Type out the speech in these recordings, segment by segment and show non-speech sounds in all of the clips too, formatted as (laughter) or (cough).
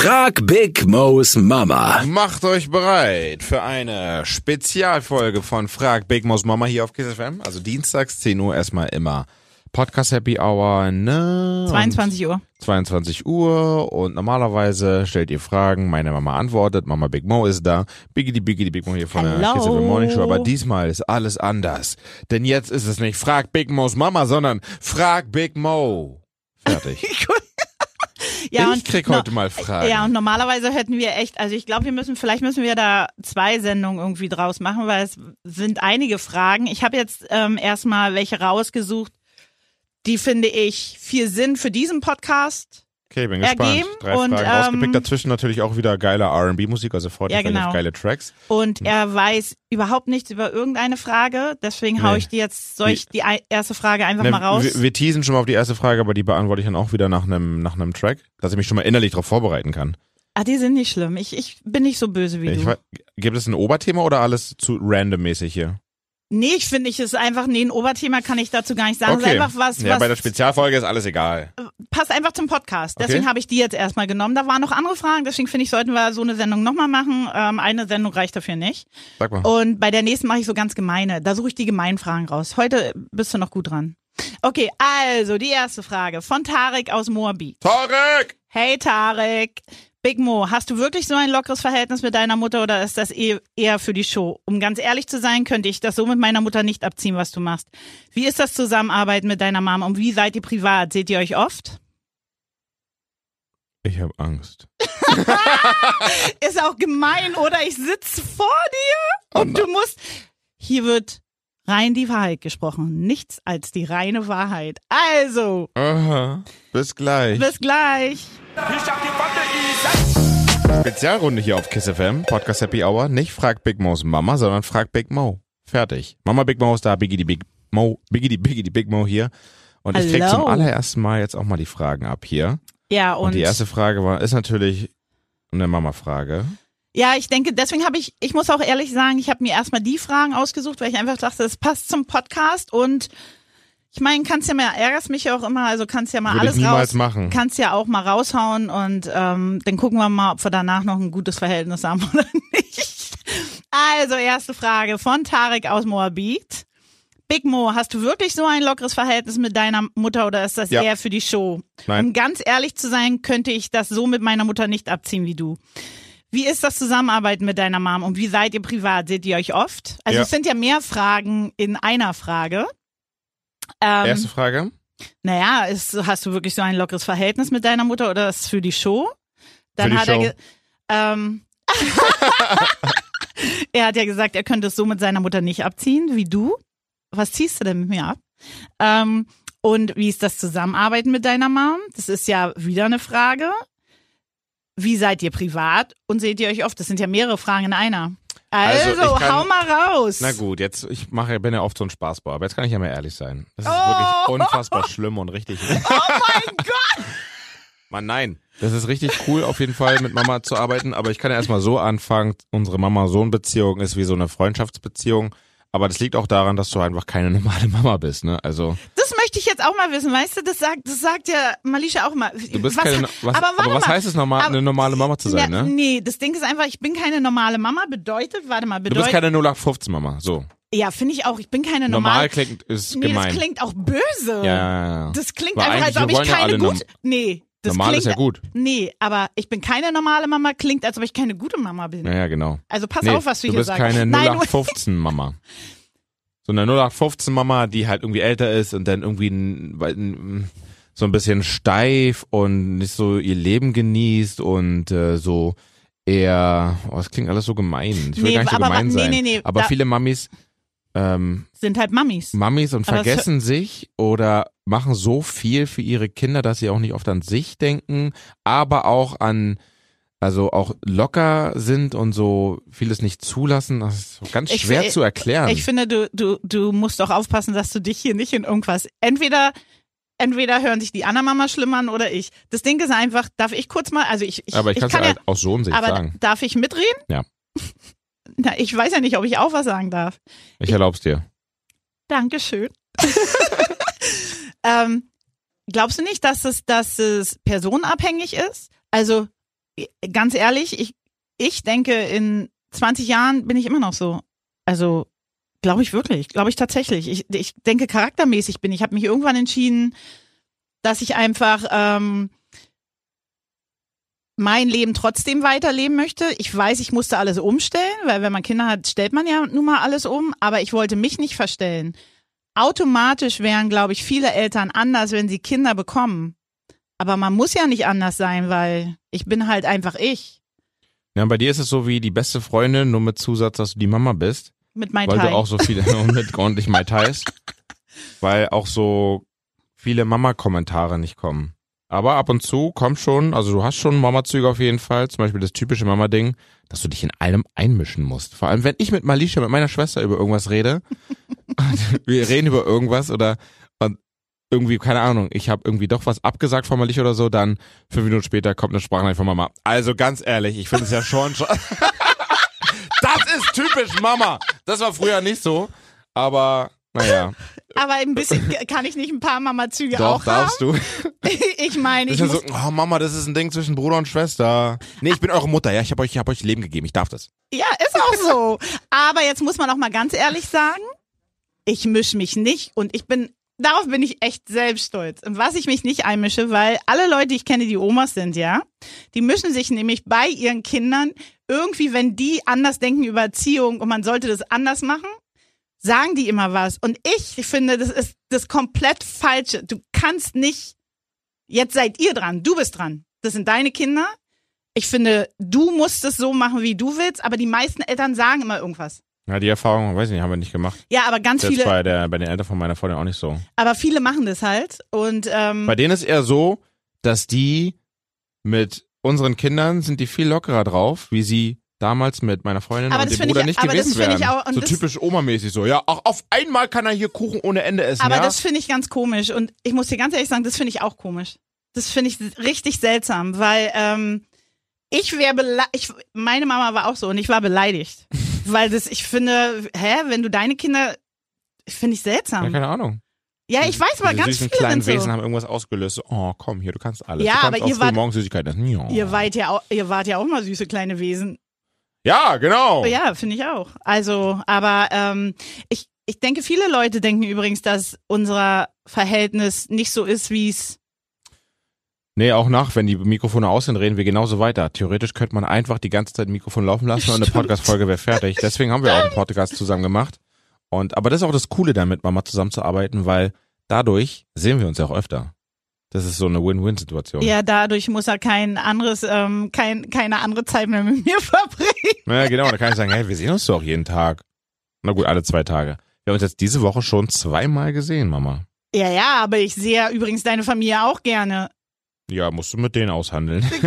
Frag Big Mo's Mama. Macht euch bereit für eine Spezialfolge von Frag Big Mo's Mama hier auf Kiss FM. Also dienstags 10 Uhr erstmal immer Podcast Happy Hour, ne? 22 Uhr. 22 Uhr und normalerweise stellt ihr Fragen, meine Mama antwortet, Mama Big Mo ist da, Biggity Biggity Big Mo hier von der Hello. Kiss FM Morning Show, aber diesmal ist alles anders. Denn jetzt ist es nicht Frag Big Mo's Mama, sondern Frag Big Mo. Fertig. (laughs) Ja, ich krieg heute mal Fragen. Ja, und normalerweise hätten wir echt, also ich glaube, wir müssen, vielleicht müssen wir da zwei Sendungen irgendwie draus machen, weil es sind einige Fragen. Ich habe jetzt ähm, erstmal welche rausgesucht, die finde ich viel Sinn für diesen Podcast. Okay, bin gespannt. ergeben Drei und, Fragen rausgepickt. ähm, Dazwischen natürlich auch wieder geiler R&B-Musik, also freut Ja, genau. auf geile Tracks. Und er weiß überhaupt nichts über irgendeine Frage. Deswegen hau Nee. ich dir jetzt, soll ich die erste Frage einfach Ne, mal raus? Wir, wir teasen schon mal auf die erste Frage, aber die beantworte ich dann auch wieder nach einem nach einem Track, dass ich mich schon mal innerlich darauf vorbereiten kann. ah, die sind nicht schlimm. Ich, ich bin nicht so böse wie Ich, du. wei- gibt es ein Oberthema oder alles zu randommäßig hier? Nee, ich finde, ich ist einfach, nee, ein Oberthema kann ich dazu gar nicht sagen. Ist einfach was, ja, was bei der Spezialfolge ist alles egal. passt einfach zum Podcast. Okay. Deswegen habe ich die jetzt erstmal genommen. Da waren noch andere Fragen, deswegen finde ich, sollten wir so eine Sendung nochmal machen. Ähm, eine Sendung reicht dafür nicht. Sag mal. Und bei der nächsten mache ich so ganz gemeine. Da suche ich die gemeinen Fragen raus. Heute bist du noch gut dran. Okay, also die erste Frage von Tarek aus Moabit. Tarek! Hey Tarek, Big Mo, hast du wirklich so ein lockeres Verhältnis mit deiner Mutter oder ist das eh- eher für die Show? Um ganz ehrlich zu sein, könnte ich das so mit meiner Mutter nicht abziehen, was du machst. Wie ist das Zusammenarbeiten mit deiner Mom und wie seid ihr privat? Seht ihr euch oft? Ich habe Angst. (laughs) Ist auch gemein, oder? Ich sitz vor dir und du musst. Hier wird rein die Wahrheit gesprochen. Nichts als die reine Wahrheit. Also, Aha. Bis gleich. bis gleich. Spezialrunde hier auf Kiss FM, Podcast Happy Hour. Nicht frag Big Mo's Mama, sondern frag Big Mo. Fertig. Mama Big Mo ist da, Biggie die Big Mo, Biggie die Biggie die Big Mo hier. Und ich krieg Hallo. zum allerersten Mal jetzt auch mal die Fragen ab hier. Ja, Und, und, die erste Frage war, ist natürlich eine Mama-Frage. ja, ich denke, deswegen habe ich, ich muss auch ehrlich sagen, ich habe mir erstmal die Fragen ausgesucht, weil ich einfach dachte, das passt zum Podcast und ich meine, kannst ja mal, ärgerst mich ja auch immer, also kannst ja mal Würde ich alles niemals raus, machen. kannst ja auch mal raushauen und ähm, dann gucken wir mal, ob wir danach noch ein gutes Verhältnis haben oder (laughs) nicht. Also, erste Frage von Tarek aus Moabit. Big Mo, hast du wirklich so ein lockeres Verhältnis mit deiner Mutter oder ist das Ja. eher für die Show? Nein. Um ganz ehrlich zu sein, könnte ich das so mit meiner Mutter nicht abziehen wie du. Wie ist das Zusammenarbeiten mit deiner Mom und wie seid ihr privat? Seht ihr euch oft? Also Ja. es sind ja mehr Fragen in einer Frage. Ähm, Erste Frage. naja, ist, hast du wirklich so ein lockeres Verhältnis mit deiner Mutter oder ist es für die Show? Dann Für die hat Show. er ähm, (laughs) er hat ja gesagt, er könnte es so mit seiner Mutter nicht abziehen wie du. Was ziehst du denn mit mir ab? Ähm, und wie ist das Zusammenarbeiten mit deiner Mom? Das ist ja wieder eine Frage. Wie seid ihr privat und seht ihr euch oft? Das sind ja mehrere Fragen in einer. Also, Also, kann- hau mal raus. Na gut, jetzt, ich mache, bin ja oft so ein Spaßbauer, aber jetzt kann ich ja mal ehrlich sein. Das ist Oh. wirklich unfassbar schlimm und richtig. (laughs) Oh mein Gott! Mann, nein. Das ist richtig cool, auf jeden Fall mit Mama zu arbeiten, aber ich kann ja erstmal so anfangen, unsere Mama-Sohn-Beziehung ist wie so eine Freundschaftsbeziehung, aber das liegt auch daran, dass du einfach keine normale (laughs) Mama bist, ne? Also, Das möchte ich jetzt auch mal wissen, weißt du? Das sagt, das sagt ja Malisha auch mal. du bist was, keine, was, aber warte was mal. heißt es, normal, Aber- eine normale Mama zu sein, Ja, ne? Nee, das Ding ist einfach, ich bin keine normale Mama. Bedeutet, warte mal, Du bist bedeutet. keine 0815-Mama, so. ja, finde ich auch. Ich bin keine Normal normale. klingt, ist nee, gemein. das klingt auch böse. ja, ja, ja. Das klingt Weil einfach, als ob ich keine gute. Nee, das Normal klingt. ist ja gut. Nee, aber ich bin keine normale Mama. Klingt, als ob ich keine gute Mama bin. Ja, ja, genau. Also pass Nee, auf, was du, du hier bist sagst. keine Nein, du- 0815-Mama. So eine 0815-Mama, die halt irgendwie älter ist und dann irgendwie n- weil- n- so ein bisschen steif und nicht so ihr Leben genießt und äh, so eher, oh, das klingt alles so gemein. Ich will Nee, gar nicht so aber gemein nee, sein. nee, nee, aber viele Mamis ähm, sind halt Mamis. Mamis und Aber vergessen sich oder machen so viel für ihre Kinder, dass sie auch nicht oft an sich denken, aber auch an also auch locker sind und so vieles nicht zulassen, das ist so ganz Ich schwer fi- zu erklären. Ich finde, du, du, du musst auch aufpassen, dass du dich hier nicht in irgendwas. Entweder, entweder hören sich die anderen Mama schlimm an oder ich. Das Ding ist einfach, darf ich kurz mal, also ich, ich, aber ich, ich kann ja halt aus Sohnsicht aber sagen. darf ich mitreden? Ja. (laughs) Na, ich weiß ja nicht, ob ich auch was sagen darf. Ich erlaub's dir. Dankeschön. (laughs) ähm, glaubst du nicht, dass es, dass es personenabhängig ist? Also, ganz ehrlich, ich, ich denke, in 20 Jahren bin ich immer noch so. Also, glaube ich wirklich, glaube ich tatsächlich. Ich, ich denke, charaktermäßig bin ich. Ich habe mich irgendwann entschieden, dass ich einfach ähm, mein Leben trotzdem weiterleben möchte. Ich weiß, ich musste alles umstellen, weil wenn man Kinder hat, stellt man ja nun mal alles um, aber ich wollte mich nicht verstellen. Automatisch wären, glaube ich, viele Eltern anders, wenn sie Kinder bekommen. Aber man muss ja nicht anders sein, weil ich bin halt einfach ich. Ja, bei dir ist es so wie die beste Freundin, nur mit Zusatz, dass du die Mama bist. Mit Mai weil Tai. du auch so viele (laughs) mit ordentlich Mai Tais, weil auch so viele Mama-Kommentare nicht kommen. Aber ab und zu kommt schon, also du hast schon Mama-Züge auf jeden Fall, zum Beispiel das typische Mama-Ding, dass du dich in allem einmischen musst. Vor allem, wenn ich mit Malisha, mit meiner Schwester über irgendwas rede, (laughs) wir reden über irgendwas oder irgendwie, keine Ahnung, ich habe irgendwie doch was abgesagt von Malisha oder so, dann fünf Minuten später kommt eine Sprachnachricht von Mama. Also ganz ehrlich, ich finde es ja schon schon. (laughs) das ist typisch Mama. Das war früher nicht so, aber naja, (laughs) Aber ein bisschen kann ich nicht ein paar Mama-Züge auch haben. darfst du. (laughs) Ich meine, Ich ja muss, so, oh Mama, das ist ein Ding zwischen Bruder und Schwester. Nee, ich bin eure Mutter, ja, ich habe euch, ich hab euch Leben gegeben, ich darf das. ja, ist auch so. Aber jetzt muss man auch mal ganz ehrlich sagen, ich mische mich nicht und ich bin, darauf bin ich echt selbst stolz. Und was ich mich nicht einmische, weil alle Leute, die ich kenne, die Omas sind, ja, die mischen sich nämlich bei ihren Kindern irgendwie, wenn die anders denken über Erziehung und man sollte das anders machen, sagen die immer was. Und ich finde, das ist das komplett Falsche. Du kannst nicht, jetzt seid ihr dran, du bist dran. Das sind deine Kinder. Ich finde, du musst es so machen, wie du willst, aber die meisten Eltern sagen immer irgendwas. Ja, die Erfahrung, weiß ich nicht, haben wir nicht gemacht. Ja, aber ganz Jetzt viele, bei, der, bei den Eltern von meiner Freundin auch nicht so. aber viele machen das halt. Und ähm, Bei denen ist eher so, dass die mit unseren Kindern sind die viel lockerer drauf, wie sie damals mit meiner Freundin Aber und das dem Bruder ich- nicht gewesen ich wären. auch- so typisch Oma-mäßig so. Ja, auch auf einmal kann er hier Kuchen ohne Ende essen. Aber ja? das finde ich ganz komisch. Und ich muss dir ganz ehrlich sagen, das finde ich auch komisch. Das finde ich richtig seltsam, weil ähm, ich wäre beleidigt. Meine Mama war auch so und ich war beleidigt. (laughs) weil das, ich finde, hä, wenn du deine Kinder. Finde ich ja, seltsam. keine Ahnung. Ja, ich weiß, aber Diese ganz viele kleinen sind Wesen so. haben irgendwas ausgelöst. So, oh, komm hier, du kannst alles. Ja, du kannst aber ihr wart- morgens Süßigkeiten essen. Ja. Ihr wart ja auch, ihr wart ja auch mal süße kleine Wesen. Ja, genau. Ja, finde ich auch. Also, aber ähm, ich, ich denke, viele Leute denken übrigens, dass unser Verhältnis nicht so ist, wie es. Nee, auch nach, wenn die Mikrofone aus sind, reden wir genauso weiter. Theoretisch könnte man einfach die ganze Zeit ein Mikrofon laufen lassen und eine. Podcast-Folge wäre fertig. Deswegen haben wir auch einen Podcast zusammen gemacht. Und, aber das ist auch das Coole damit, Mama zusammenzuarbeiten, weil dadurch sehen wir uns ja auch öfter. Das ist so eine Win-Win-Situation. Ja, dadurch muss er kein anderes, ähm, kein, keine andere Zeit mehr mit mir (laughs) verbringen. Ja, genau. Da kann ich sagen, hey, wir sehen uns doch jeden Tag. Na gut, alle zwei Tage. Wir haben uns jetzt diese Woche schon zweimal gesehen, Mama. Ja, ja, aber ich sehe ja übrigens deine Familie auch gerne. Ja, musst du mit denen aushandeln. (laughs)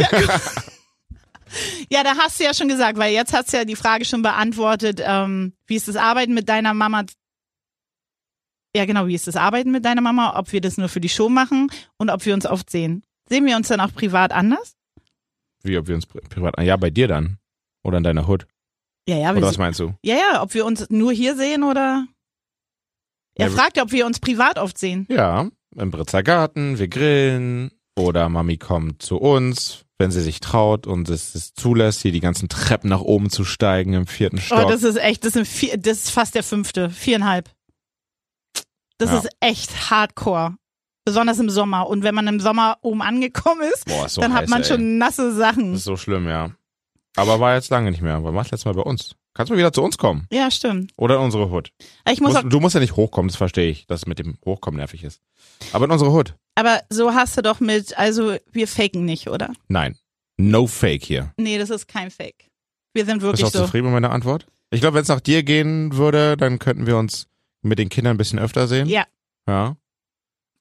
Ja, da hast du ja schon gesagt, weil jetzt hast du ja die Frage schon beantwortet, ähm, wie ist das Arbeiten mit deiner Mama? Ja, genau, wie ist das Arbeiten mit deiner Mama? Ob wir das nur für die Show machen und ob wir uns oft sehen. Sehen wir uns dann auch privat anders? Wie, ob wir uns pri- privat, ja, bei dir dann. Oder in deiner Hood. Ja, ja, Oder was meinst du? ja, ja, ob wir uns nur hier sehen oder. Er Ja, fragt, ob wir uns privat oft sehen. Ja, im Britzer Garten, wir grillen oder Mami kommt zu uns, wenn sie sich traut und es es zulässt, hier die ganzen Treppen nach oben zu steigen im vierten Oh, Stock. das ist echt, das, sind vier, das ist fast der fünfte, viereinhalb. Das Ja. ist echt hardcore. Besonders im Sommer. Und wenn man im Sommer oben angekommen ist, Boah, ist so dann hat heiß, man ey. schon nasse Sachen. Das ist so schlimm, ja. Aber war jetzt lange nicht mehr. Wann warst du letztes Mal bei uns? Kannst du mal wieder zu uns kommen? Ja, stimmt. Oder in unsere Hood? Ich muss Musst, auch, du musst ja nicht hochkommen, das verstehe ich, dass es mit dem Hochkommen nervig ist. Aber in unsere Hood? aber so hast du doch mit, also wir faken nicht, oder? Nein. No fake hier. Nee, das ist kein Fake. Wir sind Bist du wirklich auch so. zufrieden mit meiner Antwort? Ich glaube, wenn es nach dir gehen würde, dann könnten wir uns mit den Kindern ein bisschen öfter sehen. Ja. Ja.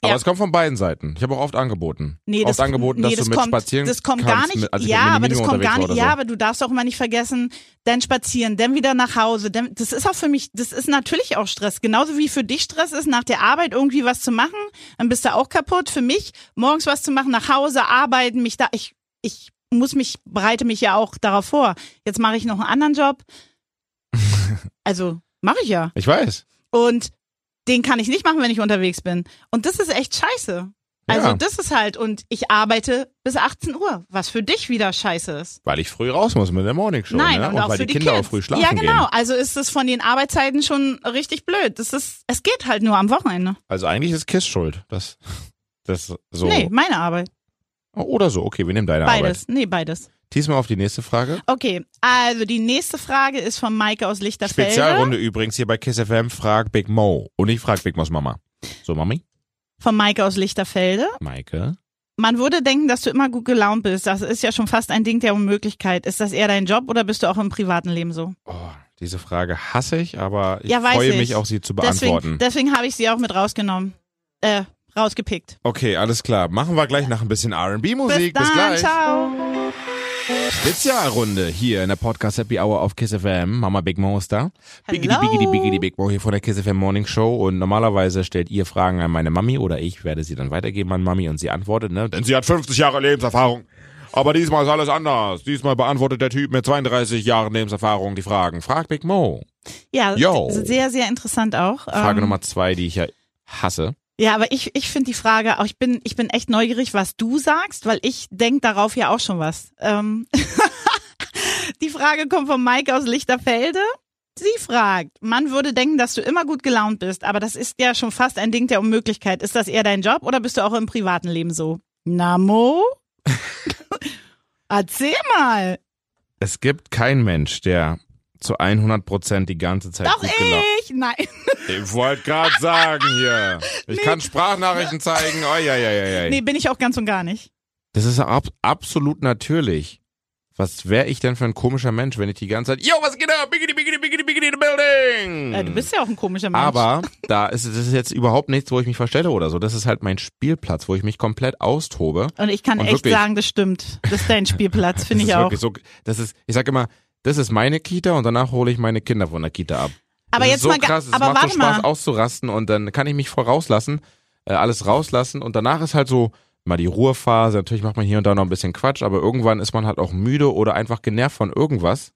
Aber Ja. es kommt von beiden Seiten. Ich habe auch oft angeboten. Nee, oft das, angeboten, nee, dass das du mit kommt, spazieren das kommt kannst, gar nicht. Mit, als ich ja, aber das kommt gar nicht. Ja, aber du darfst auch immer nicht vergessen, dann spazieren, dann wieder nach Hause. Dann, das ist auch für mich, das ist natürlich auch Stress. Genauso wie für dich Stress ist, nach der Arbeit irgendwie was zu machen, dann bist du auch kaputt. Für mich morgens was zu machen, nach Hause arbeiten, mich da, ich, ich muss mich, bereite mich ja auch darauf vor. Jetzt mache ich noch einen anderen Job. (laughs) Also mache ich ja. Ich weiß. Und den kann ich nicht machen, wenn ich unterwegs bin. Und das ist echt scheiße. Also Ja. das ist halt, und ich arbeite bis 18 Uhr, was für dich wieder scheiße ist. Weil ich früh raus muss mit der Morning Show. Nein, ne? und, und auch weil für die die Kinder Kids. auch früh schlafen ja, genau. gehen. Also ist es von den Arbeitszeiten schon richtig blöd. Das ist, es geht halt nur am Wochenende. Also eigentlich ist Kiss schuld. Das, das so. Nee, meine Arbeit. Oder so. Okay, wir nehmen deine Beides. Arbeit. Nee, beides. Diesmal auf die nächste Frage. Okay, also die nächste Frage ist von Maike aus Lichterfelde. Spezialrunde übrigens hier bei Kiss FM. Frag Big Mo. Und ich frag Big Mo's Mama. So, Mami? Von Maike aus Lichterfelde. Maike? Man würde denken, dass du immer gut gelaunt bist. Das ist ja schon fast ein Ding der Unmöglichkeit. Ist das eher dein Job oder bist du auch im privaten Leben so? Oh, diese Frage hasse ich, aber ich Ja, freue ich. mich auch, sie zu beantworten. Deswegen, deswegen habe ich sie auch mit rausgenommen. Äh, rausgepickt. Okay, alles klar. Machen wir gleich nach ein bisschen R&B-Musik. Bis Bis, gleich. ciao. Spezialrunde hier in der Podcast Happy Hour auf Kiss FM. Mama Big Mo ist da. Biggity, biggity, biggity Big Mo hier von der Kiss FM Morning Show. Und normalerweise stellt ihr Fragen an meine Mami oder ich werde sie dann weitergeben an Mami und sie antwortet, ne? Denn sie hat 50 Jahre Lebenserfahrung. Aber diesmal ist alles anders. Diesmal beantwortet der Typ mit 32 Jahren Lebenserfahrung die Fragen. Frag Big Mo. Ja, Yo. sehr, sehr interessant auch. Frage Ähm, Nummer zwei, die ich ja hasse. Ja, aber ich, ich finde die Frage, auch ich bin, ich bin echt neugierig, was du sagst, weil ich denk darauf ja auch schon was. Ähm (laughs) die Frage kommt von Mike aus Lichterfelde. Sie fragt, man würde denken, dass du immer gut gelaunt bist, aber das ist ja schon fast ein Ding der Unmöglichkeit. Ist das eher dein Job oder bist du auch im privaten Leben so? Namo? (laughs) Erzähl mal. Es gibt keinen Mensch, der zu 100 Prozent die ganze Zeit Doch gut gelaunt ich. Nein. Ich wollte gerade sagen hier. Ich kann Sprachnachrichten zeigen. Oh, ja, ja, ja, ja. Nee, bin ich auch ganz und gar nicht. Das ist ab absolut natürlich. Was wäre ich denn für ein komischer Mensch, wenn ich die ganze Zeit, yo, was geht ab? Biggity, biggity, biggity, biggity the building. Äh, du bist ja auch ein komischer Mensch. Aber da ist das ist jetzt überhaupt nichts, wo ich mich verstelle oder so. Das ist halt mein Spielplatz, wo ich mich komplett austobe. Und ich kann Und echt wirklich- sagen, das stimmt. Das ist dein Spielplatz, finde ich auch. So, das ist, ich sag immer, das ist meine Kita und danach hole ich meine Kinder von der Kita ab. Aber das jetzt ist so mal, krass, es aber macht so Spaß mal. auszurasten und dann kann ich mich voll rauslassen, äh, alles rauslassen und danach ist halt so mal die Ruhephase. Natürlich macht man hier und da noch ein bisschen Quatsch, aber irgendwann ist man halt auch müde oder einfach genervt von irgendwas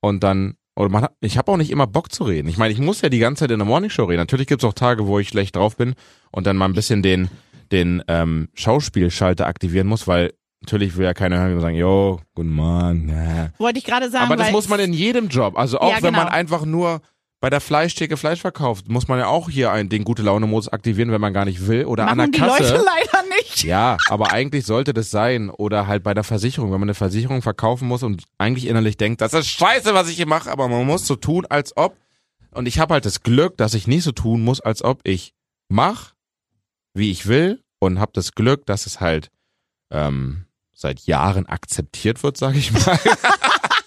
und dann oder man hat, ich habe auch nicht immer Bock zu reden. Ich meine, ich muss ja die ganze Zeit in der Morningshow reden. Natürlich gibt's auch Tage, wo ich schlecht drauf bin und dann mal ein bisschen den den ähm, Schauspielschalter aktivieren muss, weil natürlich will ja keiner sagen, yo, guten Morgen. Ja. Wollte ich gerade sagen, Aber das muss man in jedem Job. Also auch Ja, wenn man genau. einfach nur bei der Fleischtheke Fleisch verkauft, muss man ja auch hier einen, den gute Laune Modus aktivieren, wenn man gar nicht will oder machen an die der Kasse. Leute (laughs) leider nicht. Ja, aber eigentlich sollte das sein oder halt bei der Versicherung, wenn man eine Versicherung verkaufen muss und eigentlich innerlich denkt, das ist scheiße, was ich hier mache, aber man muss so tun, als ob und ich habe halt das Glück, dass ich nicht so tun muss, als ob ich mach, wie ich will und habe das Glück, dass es halt ähm, seit Jahren akzeptiert wird, sage ich mal.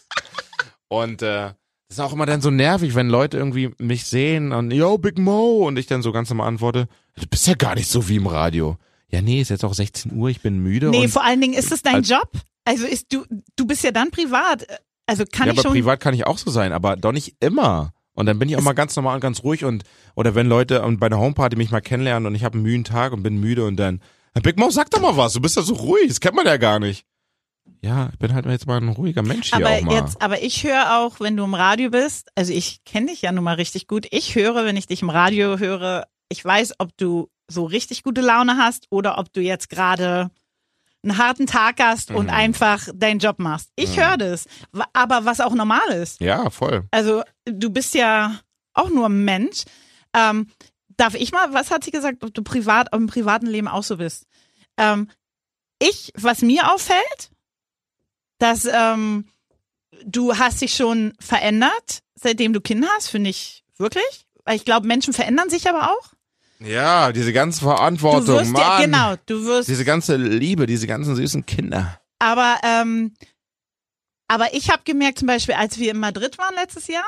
(laughs) und äh, das ist auch immer dann so nervig, wenn Leute irgendwie mich sehen und yo, Big Mo und ich dann so ganz normal antworte, du bist ja gar nicht so wie im Radio. Ja, nee, ist jetzt auch 16 Uhr, ich bin müde. Nee, und, vor allen Dingen ist es dein als- Job. Also ist du, du bist ja dann privat. Also kann ja, ich aber schon. privat kann ich auch so sein, aber doch nicht immer. Und dann bin ich auch mal ganz normal und ganz ruhig und oder wenn Leute ähm, bei einer Homeparty mich mal kennenlernen und ich habe einen müden Tag und bin müde und dann "Herr Big Mo, sag doch mal was, du bist ja so ruhig, das kennt man ja gar nicht. Ja, ich bin halt jetzt mal ein ruhiger Mensch hier aber auch mal. jetzt, aber ich höre auch, wenn du im Radio bist, also ich kenne dich ja nun mal richtig gut. Ich höre, wenn ich dich im Radio höre, ich weiß, ob du so richtig gute Laune hast oder ob du jetzt gerade einen harten Tag hast und Mhm. einfach deinen Job machst. Ich Mhm. höre das, aber was auch normal ist. ja, voll. Also du bist ja auch nur ein Mensch. Ähm, darf ich mal, was hat sie gesagt, ob du privat im privaten Leben auch so bist? Ähm, ich, was mir auffällt, dass ähm, du hast dich schon verändert, seitdem du Kinder hast, finde ich wirklich. Weil ich glaube, Menschen verändern sich aber auch. Ja, diese ganze Du Verantwortung, wirst ja, Mann. genau, du wirst Diese ganze Liebe, diese ganzen süßen Kinder. Aber, ähm, aber ich habe gemerkt, zum Beispiel, als wir in Madrid waren letztes Jahr,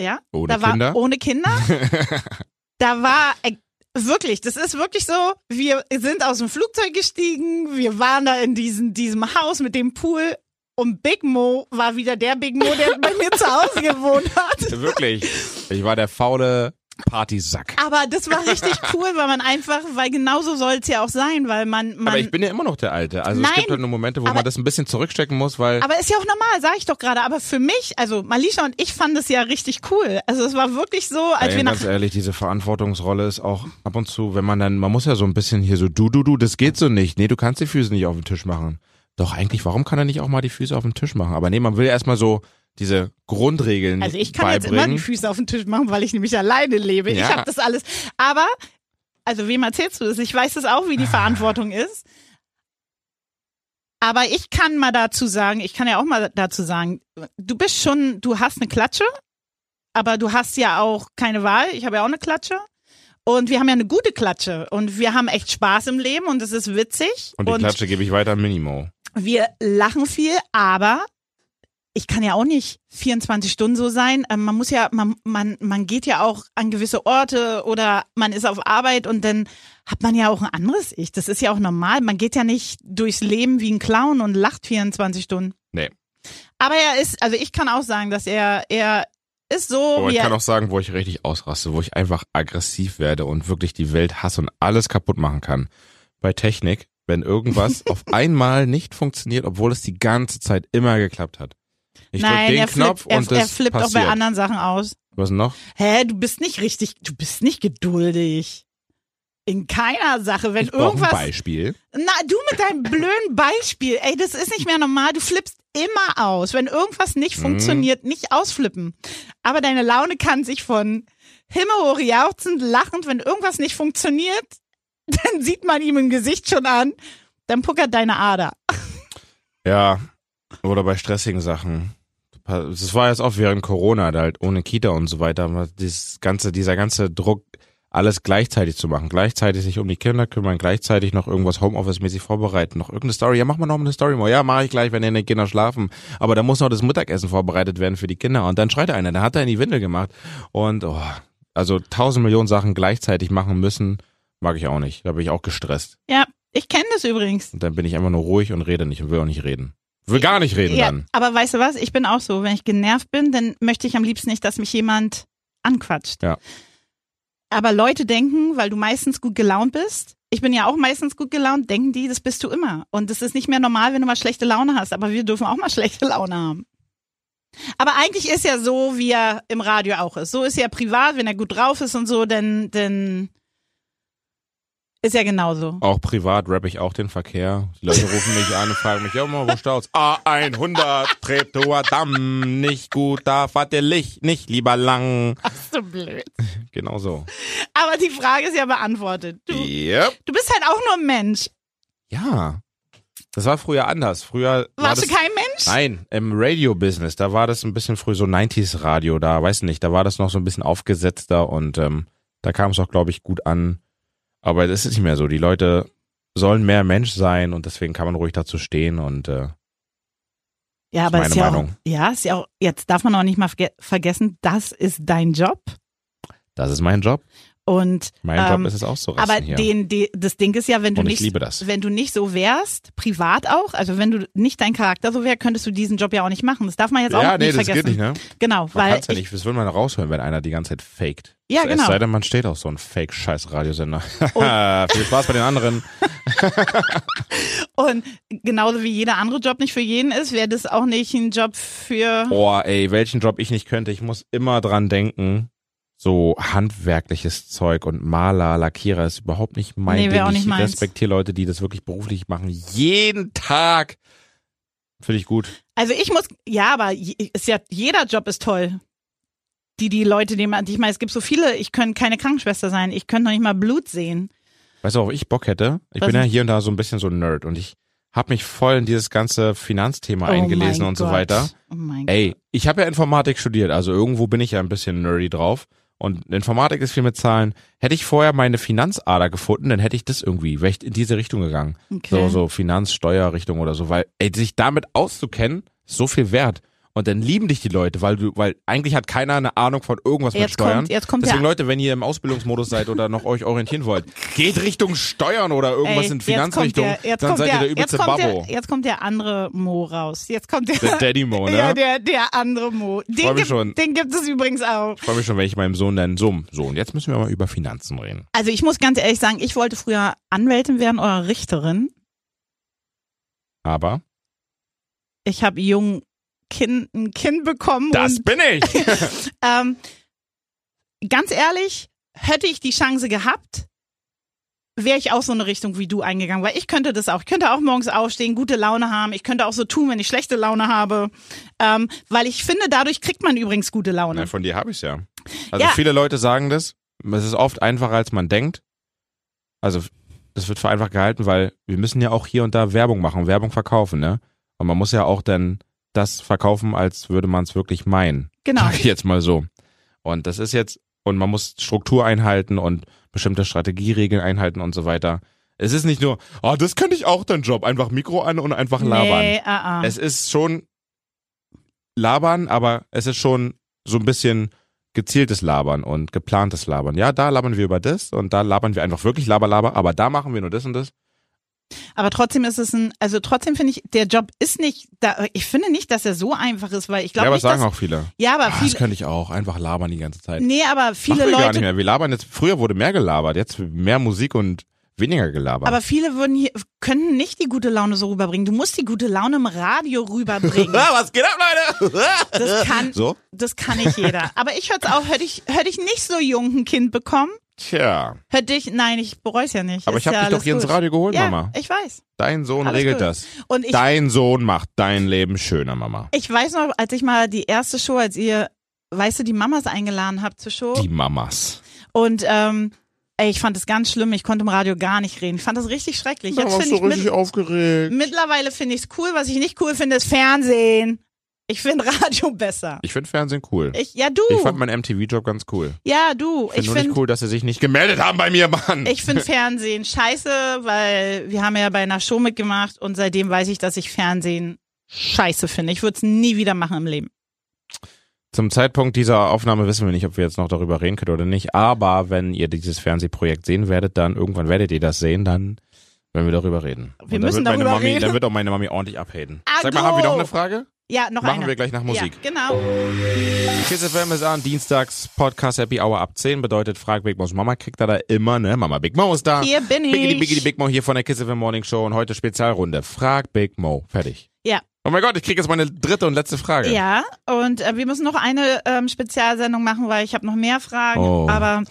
ja, Ohne da war Kinder? ohne Kinder, (laughs) da war äh, wirklich, das ist wirklich so, wir sind aus dem Flugzeug gestiegen, wir waren da in diesem, diesem Haus mit dem Pool und Big Mo war wieder der Big Mo, der bei mir zu Hause gewohnt hat. (laughs) Wirklich. Ich war der faule Partysack. Aber das war richtig (laughs) cool, weil man einfach, weil genauso soll es ja auch sein, weil man, man Aber ich bin ja immer noch der Alte. Also Nein, es gibt halt nur Momente, wo aber- man das ein bisschen zurückstecken muss, weil Aber ist ja auch normal, sag ich doch gerade. Aber für mich, also Malisha und ich fanden es ja richtig cool. Also es war wirklich so, als Ey, wir nach ganz ehrlich, diese Verantwortungsrolle ist auch ab und zu, wenn man dann, man muss ja so ein bisschen hier so, du, du, du, das geht so nicht. Nee, du kannst die Füße nicht auf den Tisch machen. Doch eigentlich, warum kann er nicht auch mal die Füße auf den Tisch machen? Aber nee, man will erstmal so diese Grundregeln Also ich kann jetzt immer beibringen. die Füße auf den Tisch machen, weil ich nämlich alleine lebe. Ich Ja. habe das alles. Aber, also wem erzählst du das? Ich weiß das auch, wie die Verantwortung ist. Aber ich kann mal dazu sagen, ich kann ja auch mal dazu sagen, du bist schon, du hast eine Klatsche, aber du hast ja auch keine Wahl. Ich habe ja auch eine Klatsche. Und wir haben ja eine gute Klatsche und wir haben echt Spaß im Leben und es ist witzig. und die Klatsche gebe ich weiter an Minimo. wir lachen viel, aber ich kann ja auch nicht 24 Stunden so sein. Ähm, Man muss ja, man, man, man geht ja auch an gewisse Orte oder man ist auf Arbeit und dann hat man ja auch ein anderes Ich. Das ist ja auch normal. Man geht ja nicht durchs Leben wie ein Clown und lacht 24 Stunden. Nee. Aber er ist, also ich kann auch sagen, dass er, er ist so, Aber ich kann auch sagen, wo ich richtig ausraste, wo ich einfach aggressiv werde und wirklich die Welt hasse und alles kaputt machen kann. Bei Technik, wenn irgendwas (laughs) auf einmal nicht funktioniert, obwohl es die ganze Zeit immer geklappt hat. Ich Nein, den er Knopf flippt, er, und das er flippt auch passiert. bei anderen Sachen aus. Was noch? Hä, du bist nicht richtig, du bist nicht geduldig. In keiner Sache, wenn ich brauche ein irgendwas. Beispiel. Na, du mit deinem blöden Beispiel. Ey, das ist nicht mehr normal. Du flippst immer aus. Wenn irgendwas nicht Mhm. funktioniert, nicht ausflippen. Aber deine Laune kann sich von Himmel hoch jauchzend, lachend, wenn irgendwas nicht funktioniert, (laughs) dann sieht man ihm im Gesicht schon an, dann puckert deine Ader. Ja, oder bei stressigen Sachen. Das war jetzt auch während Corona, da halt ohne Kita und so weiter, dieses ganze, dieser ganze Druck, alles gleichzeitig zu machen, gleichzeitig sich um die Kinder kümmern, gleichzeitig noch irgendwas Homeoffice-mäßig vorbereiten, noch irgendeine Story, ja, mach mal noch eine Story mal, ja, mache ich gleich, wenn die Kinder schlafen, aber da muss noch das Mittagessen vorbereitet werden für die Kinder. Und dann schreit einer, da hat er in die Windel gemacht. Und, oh, also tausend Millionen Sachen gleichzeitig machen müssen, mag ich auch nicht, da bin ich auch gestresst. Ja, ich kenne das übrigens. und dann bin ich einfach nur ruhig und rede nicht und will auch nicht reden. Will gar nicht reden Ja, dann. aber weißt du was? Ich bin auch so. Wenn ich genervt bin, dann möchte ich am liebsten nicht, dass mich jemand anquatscht. Ja. Aber Leute denken, weil du meistens gut gelaunt bist, ich bin ja auch meistens gut gelaunt, denken die, das bist du immer. Und das ist nicht mehr normal, wenn du mal schlechte Laune hast. Aber wir dürfen auch mal (laughs) schlechte Laune haben. Aber eigentlich ist ja so, wie er im Radio auch ist. So ist er privat, wenn er gut drauf ist und so, dann, dann ist ja genauso. Auch privat rappe ich auch den Verkehr. Die Leute rufen mich an und fragen mich, ja mal, wo staut's? A100, Treptower-Damm, nicht gut, da fahrt der Licht, nicht lieber lang. Ach so blöd. Genau so. Aber die Frage ist ja beantwortet. Du, Yep. du bist halt auch nur ein Mensch. Ja. Das war früher anders. Früher war Warst das, du kein Mensch? Nein, im Radio-Business, da war das ein bisschen früh so 90s-Radio, da, weiß nicht, da war das noch so ein bisschen aufgesetzter und ähm, da kam es auch, glaube ich, gut an. Aber das ist nicht mehr so. Die Leute sollen mehr Mensch sein und deswegen kann man ruhig dazu stehen und äh, Ja, ist aber meine ist ja Meinung. auch, ja, ist ja auch, jetzt darf man auch nicht mal verge vergessen, das ist dein Job. das ist mein Job. Und Mein ähm, Job ist es auch so aber hier. den, die, das Ding ist ja, wenn du und ich nicht, liebe das. wenn du nicht so wärst, privat auch, also wenn du nicht dein Charakter so wär, könntest du diesen Job ja auch nicht machen. Das darf man jetzt auch Ja, nee, nicht das vergessen. geht nicht, ne? Genau, Man weil kann's ja ich, nicht, das würde man raushören, wenn einer die ganze Zeit faked. Ja, Es genau. sei denn, man steht auf so einem Fake-Scheiß-Radiosender. (laughs) Viel Spaß bei den anderen. (laughs) und genauso wie jeder andere Job nicht für jeden ist, wäre das auch nicht ein Job für Boah, ey, welchen Job ich nicht könnte. Ich muss immer dran denken. So handwerkliches Zeug und Maler, Lackierer ist überhaupt nicht mein Nee, Ding. auch nicht ich meins. respektiere Leute, die das wirklich beruflich machen. Jeden Tag. Finde ich gut. Also ich muss, ja, aber ist ja, jeder Job ist toll. Die, die Leute, die man, ich meine, es gibt so viele, ich könnte keine Krankenschwester sein, ich könnte noch nicht mal Blut sehen. Weißt du, worauf ich Bock hätte? Ich Was bin ja hier und da so ein bisschen so ein Nerd und ich habe mich voll in dieses ganze Finanzthema Oh eingelesen und so Gott. weiter. Oh mein Ey, ich habe ja Informatik studiert, also irgendwo bin ich ja ein bisschen nerdy drauf. Und Informatik ist viel mit Zahlen. Hätte ich vorher meine Finanzader gefunden, dann hätte ich das irgendwie, ich in diese Richtung gegangen. Okay. So, so Finanz, Steuerrichtung oder so, weil, ey, sich damit auszukennen, ist so viel wert. Und dann lieben dich die Leute, weil du, weil eigentlich hat keiner eine Ahnung von irgendwas mit Jetzt Steuern. kommt- jetzt kommt Deswegen der- Leute, wenn ihr im Ausbildungsmodus seid oder noch euch orientieren wollt, (laughs) geht Richtung Steuern oder irgendwas Ey, in jetzt Finanzrichtung, der, jetzt dann kommt seid der, ihr der jetzt übelste kommt Babbo. der, jetzt kommt der andere Mo raus. Jetzt kommt der, Der Daddy Mo, ne? (laughs) ja, der, der andere Mo. Den, gibt, schon. den gibt es übrigens auch. Ich freue mich schon, wenn ich meinem Sohn dann so, so, und jetzt müssen wir mal über Finanzen reden. Also ich muss ganz ehrlich sagen, ich wollte früher Anwältin werden oder Richterin. Aber Ich habe jung kind, ein Kind bekommen das und bin ich! (laughs) ähm, ganz ehrlich, hätte ich die Chance gehabt, wäre ich auch so eine Richtung wie du eingegangen, weil ich könnte das auch. Ich könnte auch morgens aufstehen, gute Laune haben. Ich könnte auch so tun, wenn ich schlechte Laune habe, ähm, weil ich finde, dadurch kriegt man übrigens gute Laune. Na, von dir habe ich ja. Also Ja. viele Leute sagen das. Es ist oft einfacher, als man denkt. Also das wird für einfach gehalten, weil wir müssen ja auch hier und da Werbung machen, Werbung verkaufen, ne? Und man muss ja auch dann das verkaufen, als würde man es wirklich meinen. Genau. Sag ich jetzt mal so. Und das ist jetzt, und man muss Struktur einhalten und bestimmte Strategieregeln einhalten und so weiter. Es ist nicht nur, oh, das könnte ich auch dein Job, einfach Mikro an und einfach labern. Nee, ah, ah. Es ist schon labern, aber es ist schon so ein bisschen gezieltes Labern und geplantes Labern. Ja, da labern wir über das und da labern wir einfach wirklich Laber, Laber, aber da machen wir nur das und das. Aber trotzdem ist es ein, also trotzdem finde ich, der Job ist nicht, da, ich finde nicht, dass er so einfach ist, weil ich Ja, glaube aber nicht, das sagen dass, auch viele. ja, aber Ah, das viele, könnte ich auch, einfach labern die ganze Zeit. nee, aber Machen viele wir gar nicht mehr. Wir labern jetzt, früher wurde mehr gelabert, jetzt mehr Musik und weniger gelabert. aber viele würden hier, könnten nicht die gute Laune so rüberbringen. Du musst die gute Laune im Radio rüberbringen. (laughs) was geht ab, Leute? Das kann, So? das kann nicht jeder. Aber ich hör's auch, hätte ich, hätte ich nicht so jung ein Kind bekommen, Tja, hätte ich, nein, ich bereue es ja nicht. aber Ist ich habe ja dich doch hier ins gut. Radio geholt, Ja, Mama. ich weiß. Dein Sohn Alles regelt gut. das. Und ich, Dein Sohn macht dein Leben schöner, Mama. ich weiß noch, als ich mal die erste Show, als ihr, weißt du, die Mamas eingeladen habt zur Show. Die Mamas. Und ähm, ey, ich fand es ganz schlimm. Ich konnte im Radio gar nicht reden. Ich fand das richtig schrecklich. Jetzt finde ich mit, aufgeregt. mittlerweile finde ich es cool. Was ich nicht cool finde, ist Fernsehen. Ich finde Radio besser. Ich finde Fernsehen cool. Ich, ja, du. Ich fand meinen MTV-Job ganz cool. ja, du. Ich finde Ich cool, dass sie sich nicht gemeldet haben bei mir, Mann. ich finde Fernsehen scheiße, weil wir haben ja bei einer Show mitgemacht und seitdem weiß ich, dass ich Fernsehen scheiße finde. Ich würde es nie wieder machen im Leben. Zum Zeitpunkt dieser Aufnahme wissen wir nicht, ob wir jetzt noch darüber reden können oder nicht. Aber wenn ihr dieses Fernsehprojekt sehen werdet, dann irgendwann werdet ihr das sehen, dann werden wir darüber reden. Wir Und müssen darüber Mami, reden. Dann wird auch meine Mami ordentlich abhaten. Ah, Sag mal, haben wir noch eine Frage? Ja, noch Machen eine. wir gleich nach Musik. Ja, genau. Kiss FM ist an, dienstags Podcast Happy Hour ab 10, bedeutet Frag Big Mo's Mama kriegt er da immer, ne? Mama Big Mo ist da. Hier bin ich. Biggity Biggity Big Mo hier von der Kiss FM Morning Show und heute Spezialrunde. Frag Big Mo. Fertig. Ja. Oh mein Gott, ich krieg jetzt meine dritte und letzte Frage. Ja, und äh, wir müssen noch eine ähm, Spezialsendung machen, weil ich habe noch mehr Fragen. Oh. Aber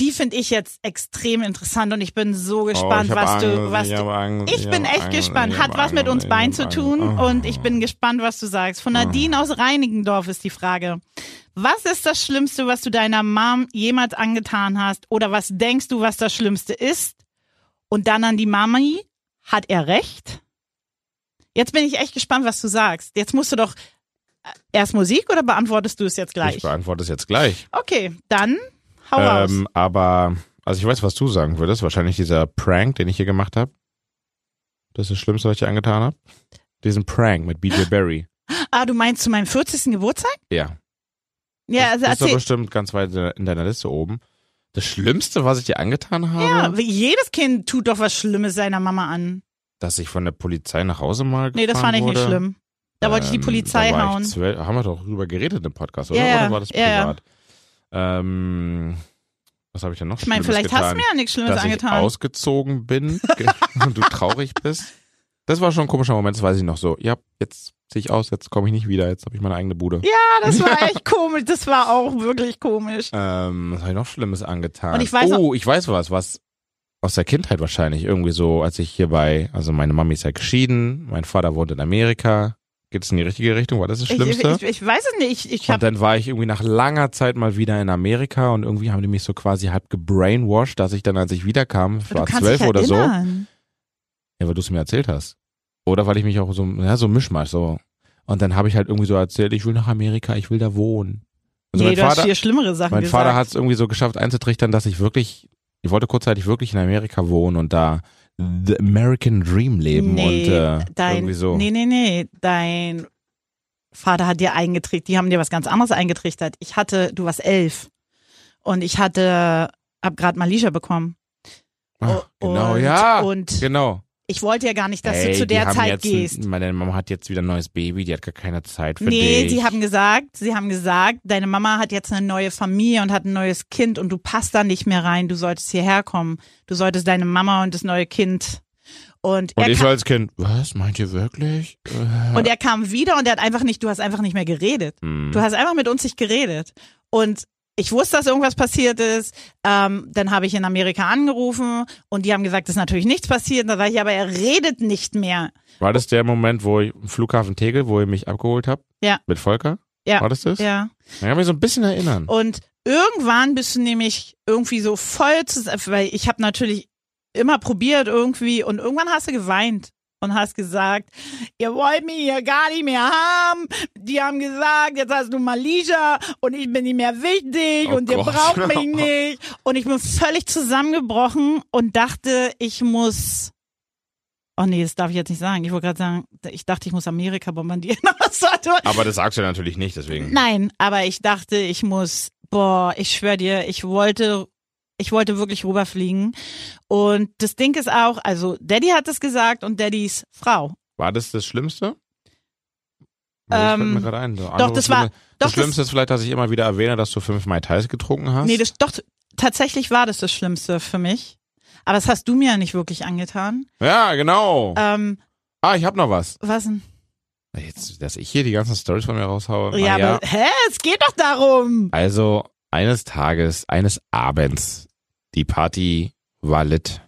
die finde ich jetzt extrem interessant und ich bin so Oh, gespannt, ich hab was Angst, du, was ich du. Angst, Ich bin hab echt Angst, gespannt. ich Hat was mit Angst, uns ich beiden zu tun Oh. und ich bin gespannt, was du sagst. Von Nadine aus Reinigendorf ist die Frage. Was ist das Schlimmste, was du deiner Mom jemals angetan hast? Oder was denkst du, was das Schlimmste ist? Und dann an die Mami. Hat er recht? Jetzt bin ich echt gespannt, was du sagst. Jetzt musst du doch äh, erst Musik oder beantwortest du es jetzt Ich gleich? beantworte es jetzt gleich. Okay, dann hau raus. Ähm, aber, also ich weiß, was du sagen würdest. Wahrscheinlich dieser Prank, den ich hier gemacht habe. Das ist das Schlimmste, was ich dir angetan habe. Diesen Prank mit BJ Barry. (laughs) Ah, du meinst zu meinem 40. Geburtstag? Ja. Ja, also das ist doch bestimmt ganz weit in deiner Liste oben. Das Schlimmste, was ich dir angetan habe, Ja, jedes Kind tut doch was Schlimmes seiner Mama an. dass ich von der Polizei nach Hause mal Nee, das fand ich nicht wurde. schlimm. Da wollte ich die Ähm, Polizei hauen. Ich zwölf, haben wir doch drüber geredet im Podcast, oder? Ja, oder war das ja, ja. Ähm, was habe ich denn noch Ich meine, vielleicht getan? hast du mir ja nichts Schlimmes dass angetan. ich ausgezogen bin (laughs) und du traurig bist. Das war schon ein komischer Moment, das weiß ich noch so. Ja, jetzt sehe ich aus, jetzt komme ich nicht wieder, jetzt habe ich meine eigene Bude. ja, das war (laughs) echt komisch. Das war auch wirklich komisch. Ähm, was habe ich noch Schlimmes angetan? Und ich weiß oh, ich weiß was, was aus der Kindheit wahrscheinlich irgendwie so, als ich hierbei, also meine Mami ist ja geschieden, mein Vater wohnt in Amerika. Geht es in die richtige Richtung? War das das Ich, Schlimmste? ich, ich weiß es nicht. Ich, ich und dann war ich irgendwie nach langer Zeit mal wieder in Amerika und irgendwie haben die mich so quasi halb gebrainwashed, dass ich dann, als ich wiederkam, ich war zwölf oder so, ja, weil du es mir erzählt hast. Oder weil ich mich auch so, ja, so mischmasch, so. Und dann habe ich halt irgendwie so erzählt, ich will nach Amerika, ich will da wohnen. Also nee, mein du hast Vater, viel schlimmere Sachen mein gesagt. Vater hat es irgendwie so geschafft einzutrichtern, dass ich wirklich, ich wollte kurzzeitig wirklich in Amerika wohnen und da the American Dream leben nee, und äh, dein, irgendwie so. Nee, nee, nee. Dein Vater hat dir eingetrichtert, die haben dir was ganz anderes eingetrichtert. Ich hatte, du warst elf und ich hatte, hab gerade Malisha bekommen. Ach, Oh, genau, und- ja. und- genau. Ich wollte ja gar nicht, dass Ey, du zu der Zeit gehst. Ein, meine Mama hat jetzt wieder ein neues Baby, die hat gar keine Zeit für Nee, dich. sie haben gesagt, sie haben gesagt, deine Mama hat jetzt eine neue Familie und hat ein neues Kind und du passt da nicht mehr rein. Du solltest hierher kommen. Du solltest deine Mama und das neue Kind. Und, und ich kam, als Kind, was, meint ihr wirklich? Äh, und er kam wieder und er hat einfach nicht, du hast einfach nicht mehr geredet. hm. Du hast einfach mit uns nicht geredet. Und ich wusste, dass irgendwas passiert ist. Ähm, dann habe ich in Amerika angerufen und die haben gesagt, es ist natürlich nichts passiert. Da sage ich, aber er redet nicht mehr. War das der Moment, wo ich im Flughafen Tegel, wo ihr mich abgeholt habt? Ja. Mit Volker? Ja. War das das? Ja. Ich kann mich so ein bisschen erinnern. Und irgendwann bist du nämlich irgendwie so voll zusammen, weil ich habe natürlich immer probiert irgendwie und irgendwann hast du geweint und hast gesagt, ihr wollt mich hier gar nicht mehr haben. Die haben gesagt, jetzt hast du Malisha und ich bin nicht mehr wichtig Oh und ihr Gott. braucht mich (laughs) nicht. Und ich bin völlig zusammengebrochen und dachte, ich muss Oh nee, das darf ich jetzt nicht sagen. Ich wollte gerade sagen, ich dachte, ich muss Amerika bombardieren. (laughs) Aber das sagst du natürlich nicht, deswegen. Nein, aber ich dachte, ich muss, boah, ich schwör dir, ich wollte, ich wollte wirklich rüberfliegen. Und das Ding ist auch, also Daddy hat es gesagt und Daddys Frau. War das das Schlimmste? Das fällt Ähm, mir gerade ein. So Doch, das war, Schlimme- doch, Das das, Schlimmste ist vielleicht, dass ich immer wieder erwähne, dass du fünf Mai Tais getrunken hast. nee, das, doch, tatsächlich war das das Schlimmste für mich. Aber das hast du mir ja nicht wirklich angetan. ja, genau. Ähm, ah, ich hab noch was. was denn? Jetzt, dass ich hier die ganzen Stories von mir raushaue. Ja, Maja. aber, hä? Es geht doch darum. Also, eines Tages, eines Abends, die Party war lit.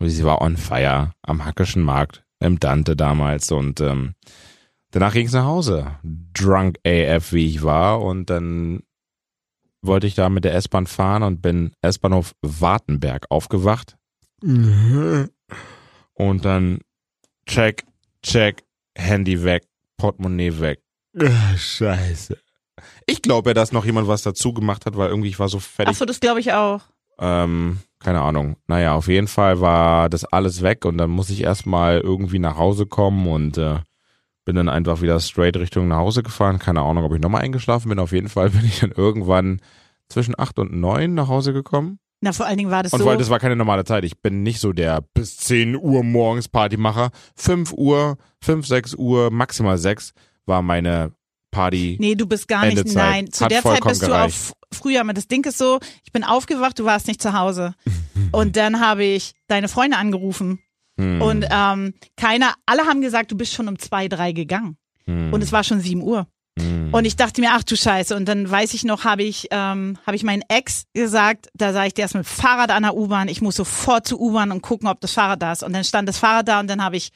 Sie war on fire am Hackischen Markt, im Dante damals und ähm, danach ging's nach Hause. Drunk AF, wie ich war und dann wollte ich da mit der S-Bahn fahren und bin S-Bahnhof Wartenberg aufgewacht. Und dann check, check, Handy weg, Portemonnaie weg. Ah, Scheiße. Ich glaube ja, dass noch jemand was dazu gemacht hat, weil irgendwie ich war so fertig. Ach so, das glaube ich auch. Ähm, keine Ahnung. Naja, auf jeden Fall war das alles weg und dann muss ich erstmal irgendwie nach Hause kommen und äh, bin dann einfach wieder straight Richtung nach Hause gefahren. Keine Ahnung, ob ich nochmal eingeschlafen bin. Auf jeden Fall (laughs) bin ich dann irgendwann zwischen acht und neun nach Hause gekommen. Na, vor allen Dingen war das Und so. weil das war keine normale Zeit. Ich bin nicht so der bis 10 Uhr morgens Partymacher. 5 Uhr, 5, 6 Uhr, maximal 6 war meine Party. Nee, du bist gar nicht, Endezeit. nein. Zu Hat der Zeit bist du gereicht. auf früher, aber das Ding ist so, ich bin aufgewacht, du warst nicht zu Hause. (laughs) Und dann habe ich deine Freunde angerufen. Hm, Und ähm, keiner, alle haben gesagt, du bist schon um zwei, drei gegangen. hm, Und es war schon sieben Uhr. hm. Und ich dachte mir, ach du Scheiße. Und dann weiß ich noch, habe ich, ähm, habe ich meinen Ex gesagt, da sah ich, der ist mit Fahrrad an der U-Bahn. Ich muss sofort zur U-Bahn und gucken, ob das Fahrrad da ist. Und dann stand das Fahrrad da und dann habe ich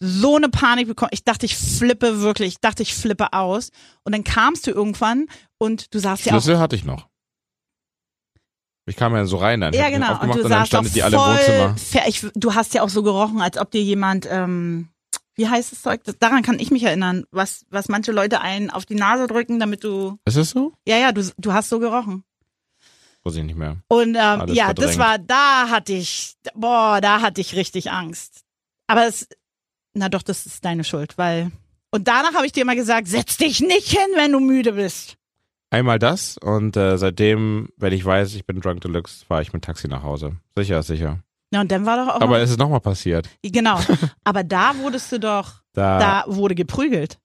so eine Panik bekommen. Ich dachte, ich flippe wirklich. Ich dachte, ich flippe aus. Und dann kamst du irgendwann und du saßt ja auch Schlüssel hatte ich noch. Ich kam ja so rein, dann Ja, genau. Und du und dann saßt auch standet die alle im Wohnzimmer. ich, du hast ja auch so gerochen, als ob dir jemand, ähm, wie heißt das Zeug? Das, daran kann ich mich erinnern, was, was manche Leute einen auf die Nase drücken, damit du, Ist es so? ja, ja, du, du hast so gerochen. Weiß ich nicht mehr. Und ähm, Alles ja, das verdrängt. war, da hatte ich, boah, da hatte ich richtig Angst. Aber es, na doch, das ist deine Schuld, weil. Und danach habe ich dir immer gesagt, setz dich nicht hin, wenn du müde bist. Einmal das und äh, seitdem, wenn ich weiß, ich bin Drunk Deluxe, fahre ich mit Taxi nach Hause. Sicher, sicher. Ja, und dann war doch auch. Aber es ist nochmal passiert. genau. (laughs) Aber da wurdest du doch, Da, da wurde geprügelt.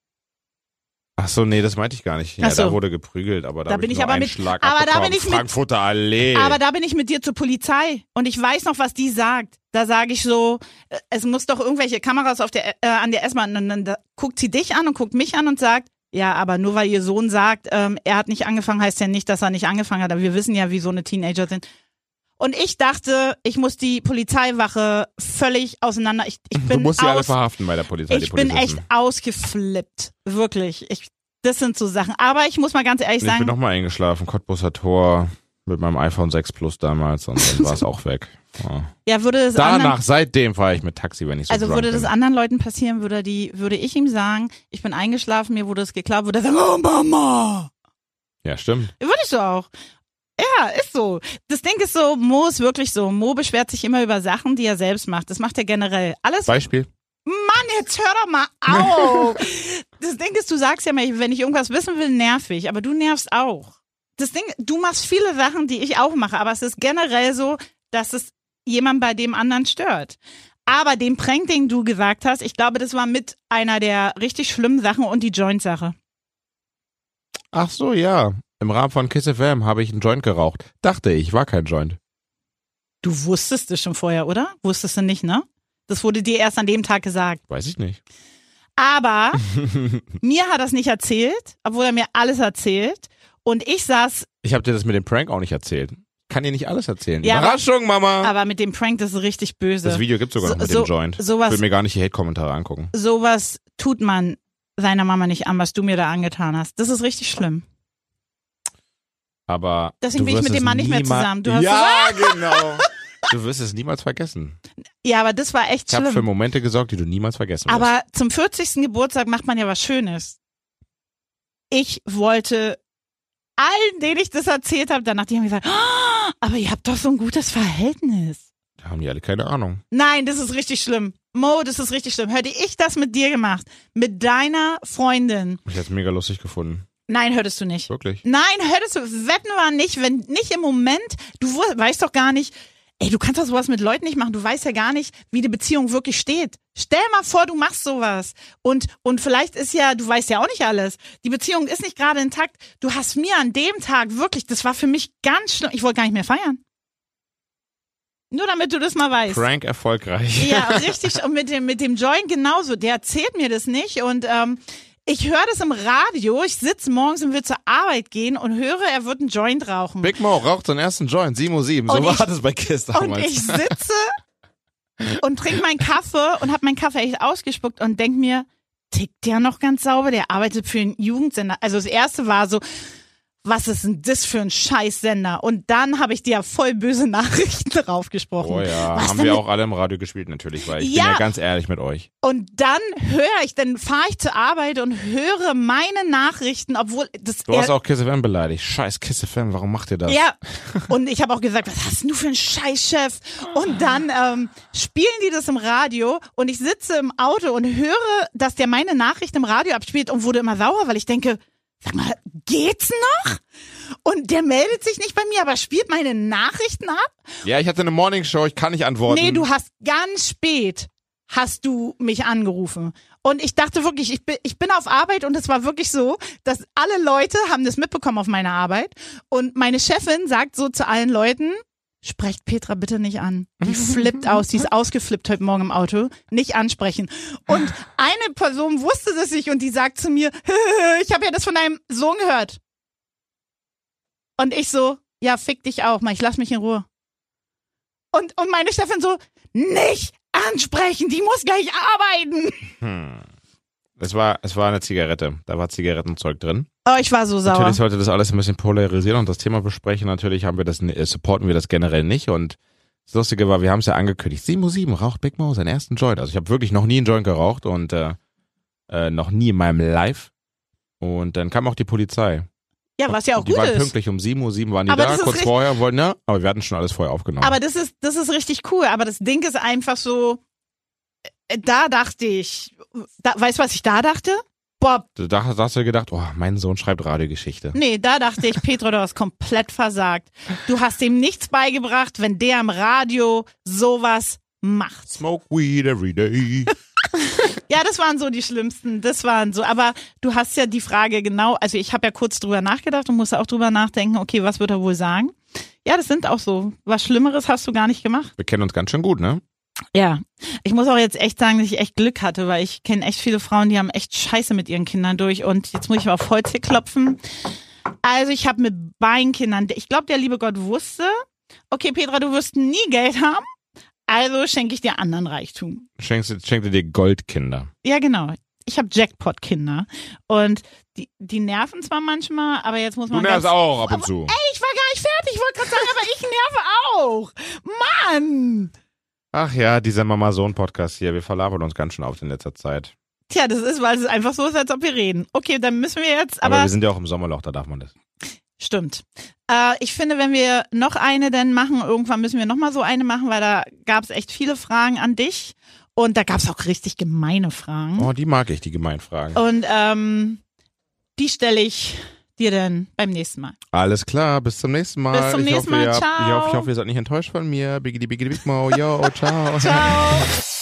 Ach so, nee, das meinte ich gar nicht. Ja, so. da wurde geprügelt, aber da, Da bin ich ich aber mit- Schlag aber da bin ich mit- Frankfurter Allee. Aber da bin ich mit dir zur Polizei und ich weiß noch, was die sagt. Da sage ich so, äh, es muss doch irgendwelche Kameras auf der, äh, an der S-Bahn und dann da guckt sie dich an und guckt mich an und sagt, ja, aber nur weil ihr Sohn sagt, ähm, er hat nicht angefangen, heißt ja nicht, dass er nicht angefangen hat. Aber wir wissen ja, wie so eine Teenager sind. Und ich dachte, ich muss die Polizeiwache völlig auseinander. Ich, ich du bin musst sie alle verhaften bei der Polizei. ich bin echt ausgeflippt, wirklich. Ich, das sind so Sachen. Aber ich muss mal ganz ehrlich Ich bin sagen, nochmal eingeschlafen, Cottbusser Tor mit meinem iPhone 6 Plus damals und dann war es (laughs) auch weg. Ja. ja, würde es anderen Danach, seitdem fahre ich mit Taxi, wenn ich so Also würde das bin. anderen Leuten passieren, würde die, würde ich ihm sagen, ich bin eingeschlafen, mir wurde es geklaut, würde er sagen, oh Mama. Ja, stimmt. Würde ich so auch. Ja, ist so. Das Ding ist so, Mo ist wirklich so. Mo beschwert sich immer über Sachen, die er selbst macht. Das macht er generell. Alles, Beispiel. Mann, jetzt hör doch mal (laughs) auf. das Ding ist, du sagst ja mal, wenn ich irgendwas wissen will, nervig, aber du nervst auch. Das Ding, du machst viele Sachen, die ich auch mache, aber es ist generell so, dass es jemand bei dem anderen stört. Aber den Prank, den du gesagt hast, ich glaube, das war mit einer der richtig schlimmen Sachen und die Joint-Sache. Ach so, ja. Im Rahmen von Kiss FM habe ich einen Joint geraucht. Dachte ich, war kein Joint. Du wusstest es schon vorher, oder? Wusstest du nicht, ne? Das wurde dir erst an dem Tag gesagt. Weiß ich nicht. Aber (laughs) mir hat er es nicht erzählt, obwohl er mir alles erzählt. Und ich saß, Ich habe dir das mit dem Prank auch nicht erzählt. Kann dir nicht alles erzählen. Ja, Überraschung, Mama! aber mit dem Prank, das ist richtig böse. das Video gibt's sogar noch So- mit so- dem Joint. Ich sowas- will mir gar nicht die Hate-Kommentare angucken. Sowas tut man seiner Mama nicht an, was du mir da angetan hast. Das ist richtig schlimm. Aber Deswegen du bin ich mit dem Mann nicht mehr zusammen. Du hast ja, (laughs) genau. Du wirst es niemals vergessen. Ja, aber das war echt Ich habe für schlimm. Momente gesorgt, die du niemals vergessen wirst. Aber zum 40. Geburtstag macht man ja was Schönes. Ich wollte allen, denen ich das erzählt habe, danach die haben gesagt, "Ah, aber ihr habt doch so ein gutes Verhältnis. Da haben die alle keine Ahnung. Nein, das ist richtig schlimm. Mo, das ist richtig schlimm. Hätte ich das mit dir gemacht, mit deiner Freundin. Ich hätte es mega lustig gefunden. Nein, hörtest du nicht. Wirklich. Nein, hörtest du, wetten wir nicht, wenn nicht im Moment, du weißt doch gar nicht, ey, du kannst doch sowas mit Leuten nicht machen, du weißt ja gar nicht, wie die Beziehung wirklich steht. Stell mal vor, du machst sowas und, und vielleicht ist ja, du weißt ja auch nicht alles, die Beziehung ist nicht gerade intakt, du hast mir an dem Tag wirklich, das war für mich ganz schlimm, ich wollte gar nicht mehr feiern. Nur damit du das mal weißt. Prank erfolgreich. Ja, (laughs) richtig. Und mit dem, mit dem Joint genauso. Der erzählt mir das nicht. Und ähm, ich höre das im Radio. Ich sitze morgens und will zur Arbeit gehen und höre, er wird einen Joint rauchen. Big Mo raucht seinen ersten Joint, 7 So Und war ich- das bei Kiss und damals. ich sitze und trinke meinen Kaffee und habe meinen Kaffee echt ausgespuckt und denk mir, tickt der noch ganz sauber? Der arbeitet für einen Jugendsender. Also das erste war so, was ist denn das für ein Scheißsender? Und dann habe ich dir ja voll böse (laughs) Nachrichten draufgesprochen. Oh ja, Was haben wir auch alle im Radio gespielt natürlich, weil ich Ja. bin ja ganz ehrlich mit euch. Und dann höre ich, dann fahre ich zur Arbeit und höre meine Nachrichten, obwohl das Du hast auch Kiss FM beleidigt. Scheiß Kiss FM, warum macht ihr das? ja, (laughs) und ich habe auch gesagt, was hast du für einen Scheißchef? Und dann ähm, spielen die das im Radio und ich sitze im Auto und höre, dass der meine Nachrichten im Radio abspielt und wurde immer sauer, weil ich denke, sag mal, geht's noch? Und der meldet sich nicht bei mir, aber spielt meine Nachrichten ab? Ja, ich hatte eine Morningshow, ich kann nicht antworten. Nee, du hast ganz spät hast du mich angerufen. Und ich dachte wirklich, ich bin, ich bin auf Arbeit und es war wirklich so, dass alle Leute haben das mitbekommen auf meiner Arbeit. Und meine Chefin sagt so zu allen Leuten, sprecht Petra bitte nicht an. Die (laughs) flippt aus, die ist ausgeflippt heute Morgen im Auto. Nicht ansprechen. Und (laughs) eine Person wusste das nicht und die sagt zu mir, (laughs) ich habe ja das von deinem Sohn gehört. Und ich so, ja, fick dich auch mal, ich lass mich in Ruhe. Und, und meine Chefin so, nicht ansprechen, die muss gleich arbeiten. Hm. Es war, es war eine Zigarette. Da war Zigarettenzeug drin. Oh, ich war so sauer. Natürlich sollte das alles ein bisschen polarisieren und das Thema besprechen. Natürlich haben wir das, äh, supporten wir das generell nicht und das Lustige war, wir haben es ja angekündigt. 7.07 raucht Big Mo seinen ersten Joint. Also ich habe wirklich noch nie einen Joint geraucht und äh, äh, noch nie in meinem Live. Und dann kam auch die Polizei. ja, was ja auch die gut waren ist. pünktlich um 7.07 Uhr waren die Aber da, kurz vorher, wollten, ja, aber wir hatten schon alles vorher aufgenommen. Aber das ist, das ist richtig cool. Aber das Ding ist einfach so, da dachte ich, da, weißt du, was ich da dachte? Boah, da, hast du gedacht, oh, mein Sohn schreibt Radiogeschichte. nee, da dachte ich, Petro, du hast komplett versagt. Du hast ihm nichts beigebracht, wenn der im Radio sowas macht. Smoke weed every day. (laughs) Ja, das waren so die schlimmsten. Das waren so. Aber du hast ja die Frage genau. Also ich habe ja kurz drüber nachgedacht und musste auch drüber nachdenken. Okay, was wird er wohl sagen? Ja, das sind auch so. Was Schlimmeres hast du gar nicht gemacht. Wir kennen uns ganz schön gut, ne? Ja, ich muss auch jetzt echt sagen, dass ich echt Glück hatte, weil ich kenne echt viele Frauen, die haben echt Scheiße mit ihren Kindern durch. Und jetzt muss ich mal auf Holz hier klopfen. Also ich habe mit beiden Kindern, ich glaube, der liebe Gott wusste, okay, Petra, du wirst nie Geld haben. Also schenke ich dir anderen Reichtum. Schenkst, du- schenkt dir Goldkinder. Ja, genau. Ich habe Jackpot-Kinder. Und die, die nerven zwar manchmal, aber jetzt muss Du man. nervst ganz, auch ab und zu. Ey, ich war gar nicht fertig. Ich wollte gerade sagen, aber ich nerve auch. Mann! Ach ja, dieser Mama-Sohn-Podcast hier, wir verlabern uns ganz schön auf in letzter Zeit. Tja, das ist, weil es einfach so ist, als ob wir reden. Okay, dann müssen wir jetzt, Aber, aber, wir sind ja auch im Sommerloch, da darf man das. stimmt. Äh, ich finde, wenn wir noch eine dann machen, irgendwann müssen wir noch mal so eine machen, weil da gab es echt viele Fragen an dich. Und da gab's auch richtig gemeine Fragen. Oh, die mag ich, die Gemeinfragen. Und ähm, die stelle ich dir dann beim nächsten Mal. Alles klar, bis zum nächsten Mal. Bis zum ich nächsten hoffe, Mal, Ihr, ciao. Ich hoffe, ich hoffe, ihr seid nicht enttäuscht von mir. Biggity, biggity, big mo. Yo, ciao. (laughs) Ciao. (laughs)